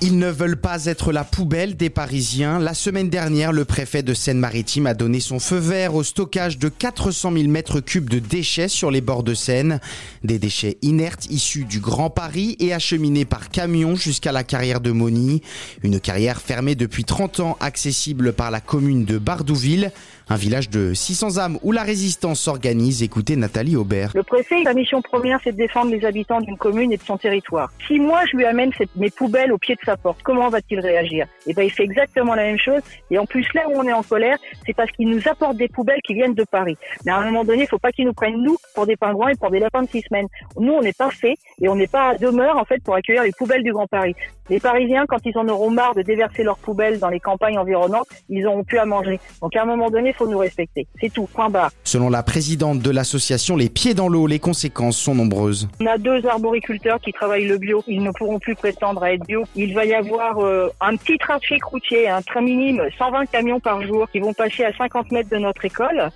Ils ne veulent pas être la poubelle des Parisiens. La semaine dernière, le préfet de Seine-Maritime a donné son feu vert au stockage de 400 000 mètres cubes de déchets sur les bords de Seine. Des déchets inertes issus du Grand Paris et acheminés par camion jusqu'à la carrière de Moni. Une carrière fermée depuis 30 ans, accessible par la commune de Bardouville. Un village de 600 âmes où la résistance s'organise. Écoutez Nathalie Aubert. Le préfet, sa mission première, c'est de défendre les habitants d'une commune et de son territoire. Si moi, je lui amène mes poubelles au pied de sa porte, comment va-t-il réagir? Eh ben, il fait exactement la même chose. Et en plus, là où on est en colère, c'est parce qu'il nous apporte des poubelles qui viennent de Paris. Mais à un moment donné, il faut pas qu'il nous prenne nous pour des pingouins et pour des lapins de six semaines. Nous, on n'est pas fait et on n'est pas à demeure en fait pour accueillir les poubelles du Grand Paris. Les Parisiens, quand ils en auront marre de déverser leurs poubelles dans les campagnes environnantes, ils auront plus à manger. Donc à un moment donné, il faut nous respecter. C'est tout, point barre. Selon la présidente de l'association Les Pieds dans l'eau, les conséquences sont nombreuses. On a deux arboriculteurs qui travaillent le bio. Ils ne pourront plus prétendre à être bio. Va y avoir euh, un petit trafic routier, un très minime, 120 camions par jour qui vont passer à 50 mètres de notre école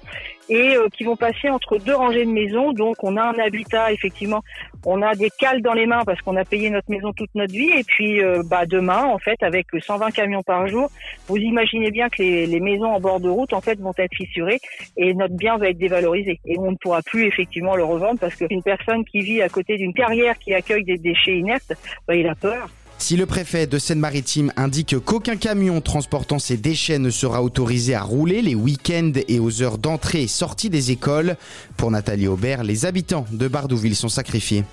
et euh, qui vont passer entre deux rangées de maisons. Donc on a un habitat, effectivement, on a des cales dans les mains parce qu'on a payé notre maison toute notre vie. Et puis euh, bah, demain, en fait, avec 120 camions par jour, vous imaginez bien que les, les, maisons en bord de route, en fait, vont être fissurées et notre bien va être dévalorisé. Et on ne pourra plus effectivement le revendre parce qu'une personne qui vit à côté d'une carrière qui accueille des déchets inertes, bah, il a peur. Si le préfet de Seine-Maritime indique qu'aucun camion transportant ces déchets ne sera autorisé à rouler les week-ends et aux heures d'entrée et sortie des écoles, pour Nathalie Aubert, les habitants de Bardouville sont sacrifiés.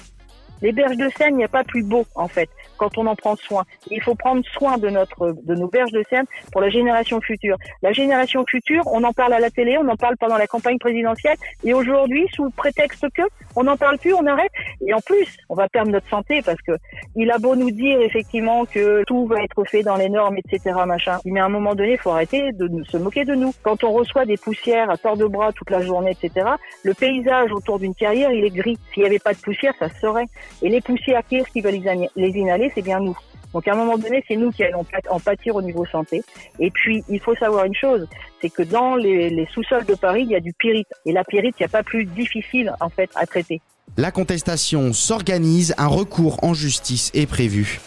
Les berges de Seine, il n'y a pas plus beau en fait quand on en prend soin. Il faut prendre soin de notre de nos berges de Seine pour la génération future. La génération future, on en parle à la télé, on en parle pendant la campagne présidentielle et aujourd'hui sous prétexte que on n'en parle plus, on arrête et en plus, on va perdre notre santé parce que il a beau nous dire effectivement que tout va être fait dans les normes, etc. machin. Mais à un moment donné, il faut arrêter de se moquer de nous. Quand on reçoit des poussières à tort de bras toute la journée, etc. Le paysage autour d'une carrière, il est gris. S'il n'y avait pas de poussière, ça serait. Et les poussières qui veulent les inhaler, c'est bien nous. Donc à un moment donné, c'est nous qui allons en pâtir au niveau santé. Et puis, il faut savoir une chose, c'est que dans les, les sous-sols de Paris, il y a du pyrite. Et la pyrite, il n'y a pas plus difficile en fait à traiter. La contestation s'organise, un recours en justice est prévu.